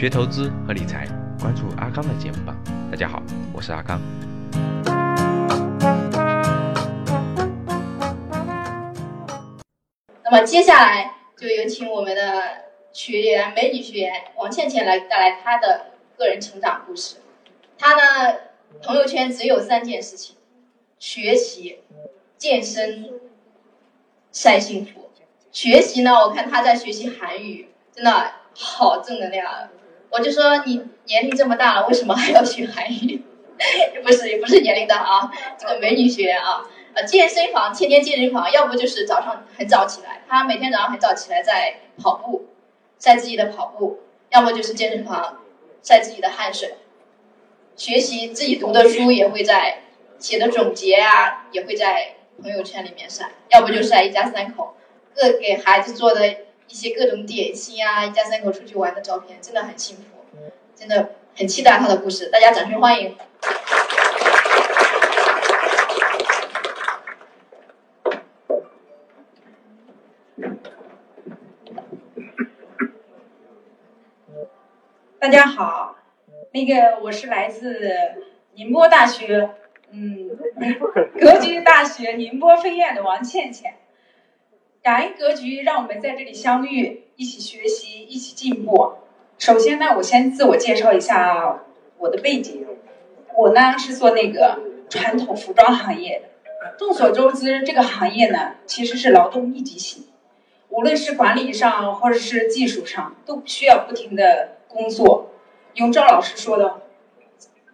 学投资和理财，关注阿刚的节目吧。大家好，我是阿刚。那么接下来就有请我们的学员美女学员王倩倩来带来她的个人成长故事。她呢，朋友圈只有三件事情：学习、健身、晒幸福。学习呢，我看她在学习韩语，真的好正能量。我就说你年龄这么大了，为什么还要学韩语？不是，也不是年龄大啊，这个美女学员啊。呃，健身房天天健身房，要不就是早上很早起来，他每天早上很早起来在跑步，晒自己的跑步；要么就是健身房晒自己的汗水。学习自己读的书也会在写的总结啊，也会在朋友圈里面晒；要不就晒一家三口各给孩子做的一些各种点心啊，一家三口出去玩的照片，真的很幸福，真的很期待他的故事，大家掌声欢迎。大家好，那个我是来自宁波大学，嗯，格局大学宁波分院的王倩倩。感恩格局让我们在这里相遇，一起学习，一起进步。首先呢，我先自我介绍一下我的背景。我呢是做那个传统服装行业的。众所周知，这个行业呢其实是劳动密集型，无论是管理上或者是技术上，都需要不停的。工作，用赵老师说的，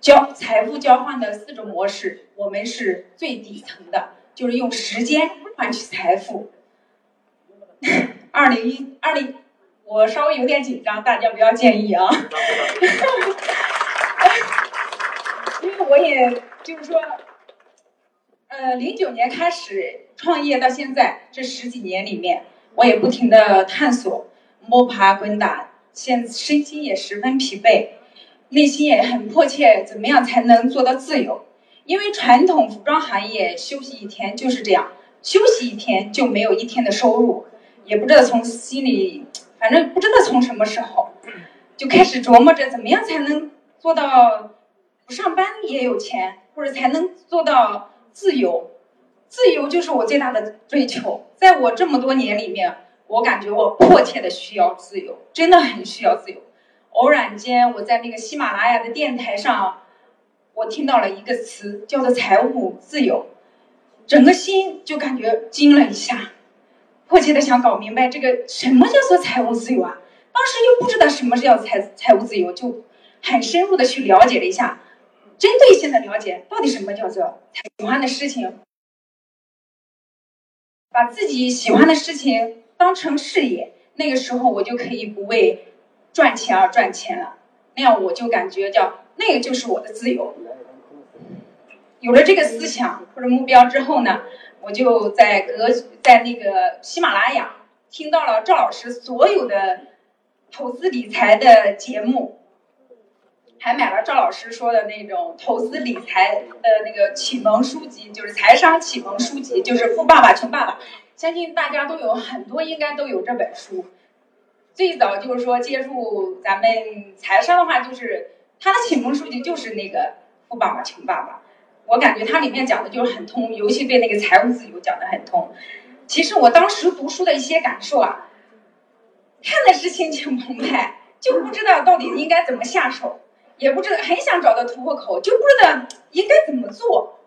交财富交换的四种模式，我们是最底层的，就是用时间换取财富。二零一二零，我稍微有点紧张，大家不要介意啊。因为我也就是说，呃，零九年开始创业到现在这十几年里面，我也不停的探索、摸爬滚打。现身心也十分疲惫，内心也很迫切，怎么样才能做到自由？因为传统服装行业休息一天就是这样，休息一天就没有一天的收入，也不知道从心里，反正不知道从什么时候就开始琢磨着怎么样才能做到不上班也有钱，或者才能做到自由。自由就是我最大的追求，在我这么多年里面。我感觉我迫切的需要自由，真的很需要自由。偶然间，我在那个喜马拉雅的电台上，我听到了一个词，叫做财务自由，整个心就感觉惊了一下，迫切的想搞明白这个什么叫做财务自由啊？当时又不知道什么叫财财务自由，就很深入的去了解了一下，针对性的了解到底什么叫做喜欢的事情，把自己喜欢的事情。当成事业，那个时候我就可以不为赚钱而赚钱了。那样我就感觉叫那个就是我的自由。有了这个思想或者目标之后呢，我就在格在那个喜马拉雅听到了赵老师所有的投资理财的节目，还买了赵老师说的那种投资理财的那个启蒙书籍，就是财商启蒙书籍，就是《富爸爸穷爸爸》。相信大家都有很多，应该都有这本书。最早就是说接触咱们财商的话，就是他的启蒙书籍就是那个《富爸爸穷爸爸》。我感觉它里面讲的就是很通，尤其对那个财务自由讲的很通。其实我当时读书的一些感受啊，看的是心情澎湃，就不知道到底应该怎么下手，也不知道很想找到突破口，就不知道应该怎么做。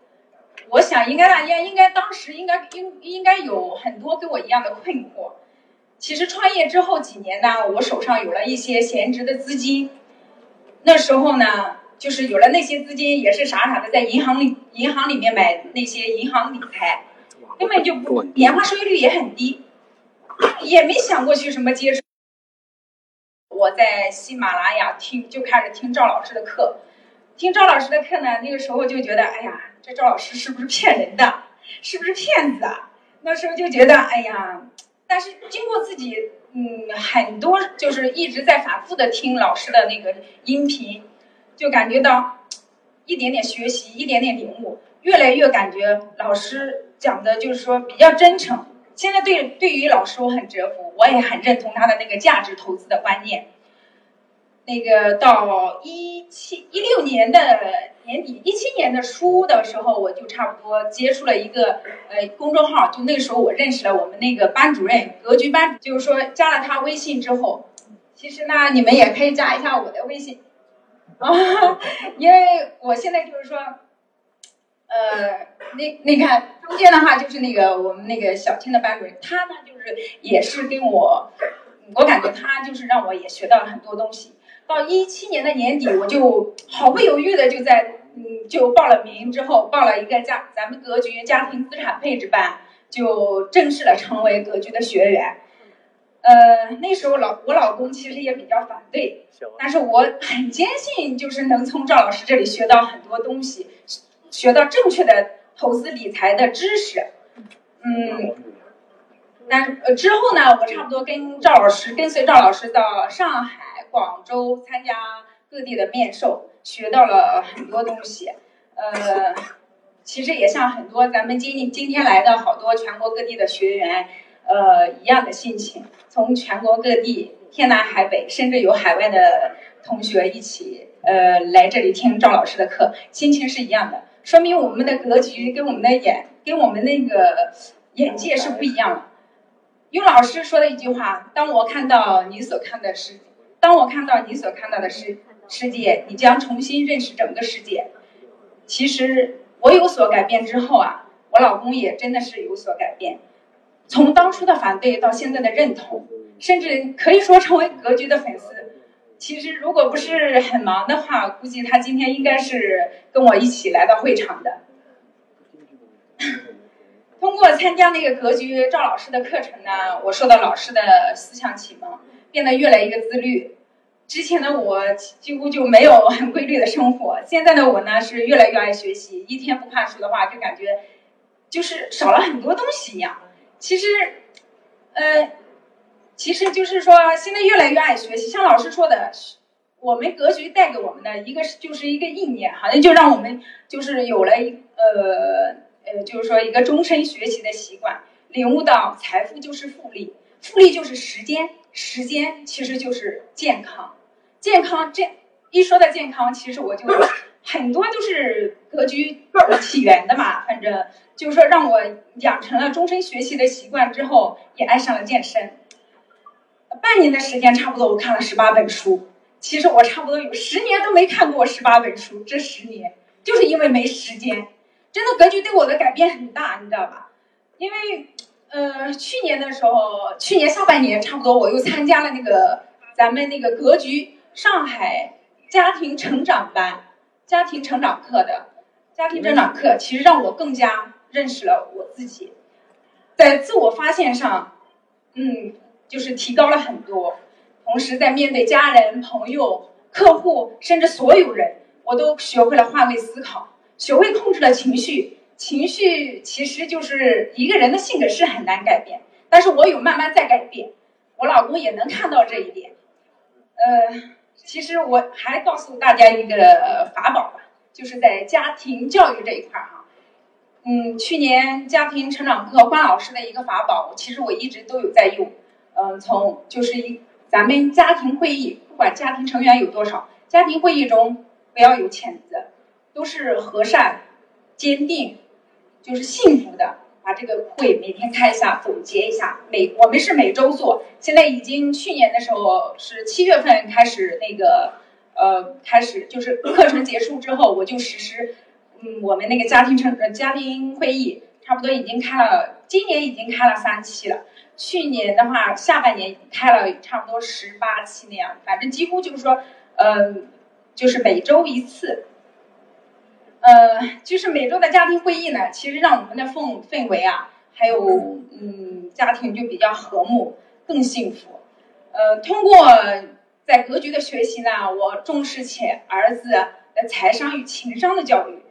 我想应该大家应该当时应该应应该有很多跟我一样的困惑。其实创业之后几年呢，我手上有了一些闲置的资金。那时候呢，就是有了那些资金，也是傻傻的在银行里银行里面买那些银行理财，根本就不年化收益率也很低，也没想过去什么接触。我在喜马拉雅听就开始听赵老师的课，听赵老师的课呢，那个时候就觉得哎呀。这赵老师是不是骗人的？是不是骗子啊？那时候就觉得，哎呀，但是经过自己，嗯，很多就是一直在反复的听老师的那个音频，就感觉到一点点学习，一点点领悟，越来越感觉老师讲的就是说比较真诚。现在对对于老师我很折服，我也很认同他的那个价值投资的观念。那个到一七一六年的年底，一七年的初的时候，我就差不多接触了一个呃公众号，就那个时候我认识了我们那个班主任，格局班，就是说加了他微信之后，其实呢，你们也可以加一下我的微信，啊 因为我现在就是说。呃，那那看中间的话，就是那个我们那个小青的班主任，他呢就是也是跟我，我感觉他就是让我也学到了很多东西。到一七年的年底，我就毫不犹豫的就在嗯就报了名，之后报了一个家咱们格局家庭资产配置班，就正式的成为格局的学员。呃，那时候老我老公其实也比较反对，但是我很坚信，就是能从赵老师这里学到很多东西。学到正确的投资理财的知识，嗯，但呃之后呢，我差不多跟赵老师跟随赵老师到上海、广州参加各地的面授，学到了很多东西。呃，其实也像很多咱们今今天来的好多全国各地的学员，呃一样的心情，从全国各地天南海北，甚至有海外的同学一起呃来这里听赵老师的课，心情是一样的。说明我们的格局跟我们的眼跟我们那个眼界是不一样的。用老师说的一句话：“当我看到你所看的世，当我看到你所看到的世世界，你将重新认识整个世界。”其实我有所改变之后啊，我老公也真的是有所改变，从当初的反对到现在的认同，甚至可以说成为格局的粉丝。其实，如果不是很忙的话，估计他今天应该是跟我一起来到会场的。通过参加那个格局赵老师的课程呢，我受到老师的思想启蒙，变得越来越自律。之前的我几乎就没有很规律的生活，现在的我呢是越来越爱学习。一天不看书的话，就感觉就是少了很多东西一样。其实，呃。其实就是说，现在越来越爱学习。像老师说的，我们格局带给我们的一个是就是一个意念，好像就让我们就是有了呃呃，就是说一个终身学习的习惯，领悟到财富就是复利，复利就是时间，时间其实就是健康，健康这一说到健康，其实我就很多都是格局起源的嘛。反正就是说，让我养成了终身学习的习惯之后，也爱上了健身。半年的时间，差不多我看了十八本书。其实我差不多有十年都没看过十八本书。这十年就是因为没时间。真的格局对我的改变很大，你知道吧？因为，呃，去年的时候，去年下半年差不多我又参加了那个咱们那个格局上海家庭成长班、家庭成长课的家庭成长课，其实让我更加认识了我自己，在自我发现上，嗯。就是提高了很多，同时在面对家人、朋友、客户，甚至所有人，我都学会了换位思考，学会控制了情绪。情绪其实就是一个人的性格是很难改变，但是我有慢慢在改变，我老公也能看到这一点。呃，其实我还告诉大家一个法宝吧，就是在家庭教育这一块儿哈。嗯，去年家庭成长课关老师的一个法宝，其实我一直都有在用。嗯，从就是一咱们家庭会议，不管家庭成员有多少，家庭会议中不要有谴责，都是和善、坚定，就是幸福的。把这个会每天开一下，总结一下。每我们是每周做，现在已经去年的时候是七月份开始那个呃开始，就是课程结束之后我就实施。嗯，我们那个家庭成呃家庭会议差不多已经开了，今年已经开了三期了。去年的话，下半年开了差不多十八期那样，反正几乎就是说，嗯，就是每周一次，呃，就是每周的家庭会议呢，其实让我们的氛氛围啊，还有嗯，家庭就比较和睦，更幸福。呃，通过在格局的学习呢，我重视起儿子的财商与情商的教育，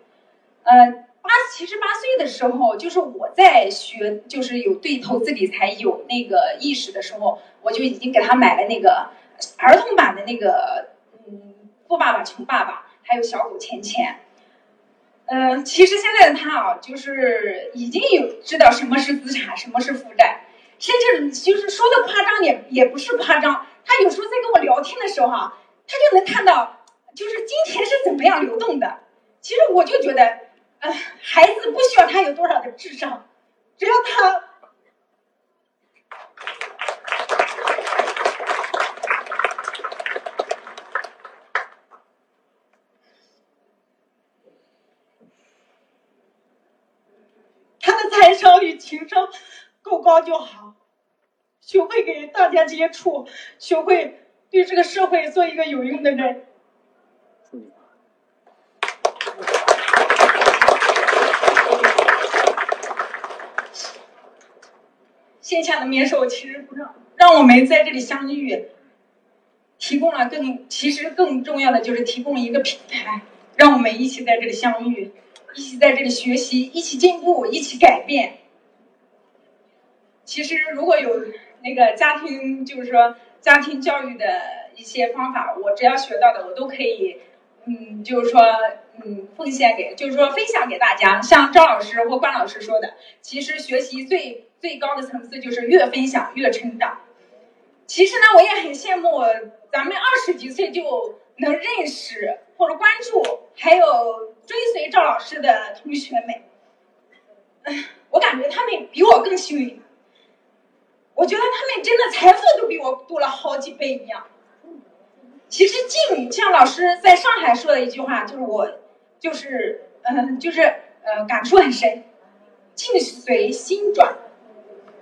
呃。八其实八岁的时候，就是我在学，就是有对投资理财有那个意识的时候，我就已经给他买了那个儿童版的那个，嗯，富爸爸穷爸爸，还有小狗钱钱。嗯，其实现在的他啊，就是已经有知道什么是资产，什么是负债，甚至就是说的夸张也也不是夸张。他有时候在跟我聊天的时候哈，他就能看到，就是金钱是怎么样流动的。其实我就觉得，呃，孩子不需要他有多少的智商，只要他。财商与情商够高就好，学会给大家接触，学会对这个社会做一个有用的人。线下的面授其实不让让我们在这里相遇，提供了更其实更重要的就是提供一个平台，让我们一起在这里相遇。一起在这里学习，一起进步，一起改变。其实，如果有那个家庭，就是说家庭教育的一些方法，我只要学到的，我都可以，嗯，就是说，嗯，奉献给，就是说分享给大家。像赵老师或关老师说的，其实学习最最高的层次就是越分享越成长。其实呢，我也很羡慕咱们二十几岁就能认识或者关注，还有。追随赵老师的同学们，我感觉他们比我更幸运。我觉得他们真的财富都比我多了好几倍一样。其实静像老师在上海说的一句话，就是我，就是，嗯，就是，呃，感触很深。境随心转，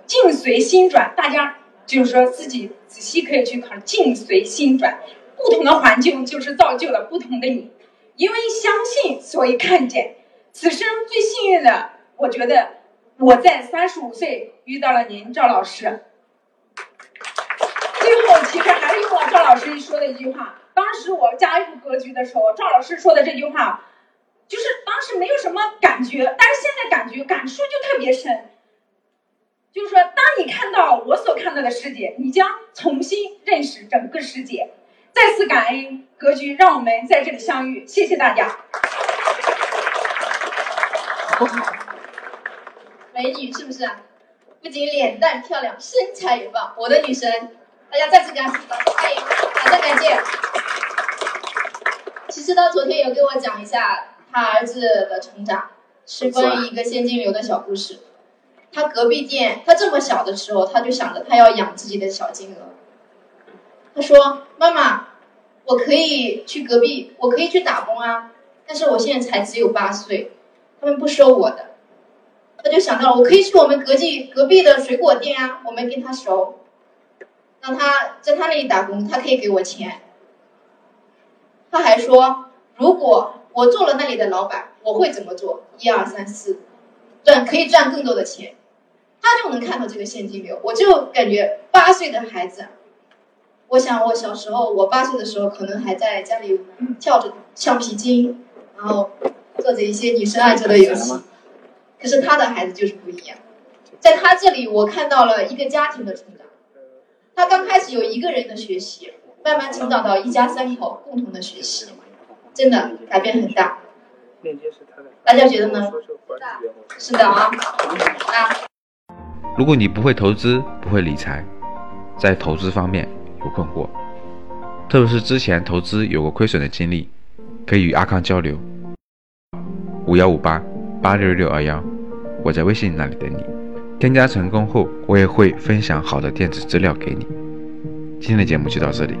境随心转，大家就是说自己仔细可以去考虑，境随心转，不同的环境就是造就了不同的你。因为相信，所以看见。此生最幸运的，我觉得我在三十五岁遇到了您，赵老师。最后，其实还是用了赵老师说的一句话。当时我加入格局的时候，赵老师说的这句话，就是当时没有什么感觉，但是现在感觉感触就特别深。就是说，当你看到我所看到的世界，你将重新认识整个世界。再次感恩格局，让我们在这里相遇，谢谢大家。美女是不是？不仅脸蛋漂亮，身材也棒，我的女神！大家再次感谢，欢迎，掌声感谢。其实他昨天有跟我讲一下他儿子的成长，是关于一个现金流的小故事。他隔壁店，他这么小的时候，他就想着他要养自己的小金鹅。他说：“妈妈，我可以去隔壁，我可以去打工啊。但是我现在才只有八岁，他们不收我的。”他就想到了，我可以去我们隔壁隔壁的水果店啊，我们跟他熟，让他在他那里打工，他可以给我钱。他还说，如果我做了那里的老板，我会怎么做？一二三四，赚可以赚更多的钱。他就能看到这个现金流，我就感觉八岁的孩子。我想，我小时候，我八岁的时候，可能还在家里跳着橡皮筋，然后做着一些女生爱做的游戏。可是他的孩子就是不一样，在他这里，我看到了一个家庭的成长。他刚开始有一个人的学习，慢慢成长到一家三口共同的学习，真的改变很大。大家觉得呢？是的啊，啊。如果你不会投资，不会理财，在投资方面。有困惑，特别是之前投资有过亏损的经历，可以与阿康交流。五幺五八八六六二幺，我在微信那里等你。添加成功后，我也会分享好的电子资料给你。今天的节目就到这里，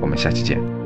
我们下期见。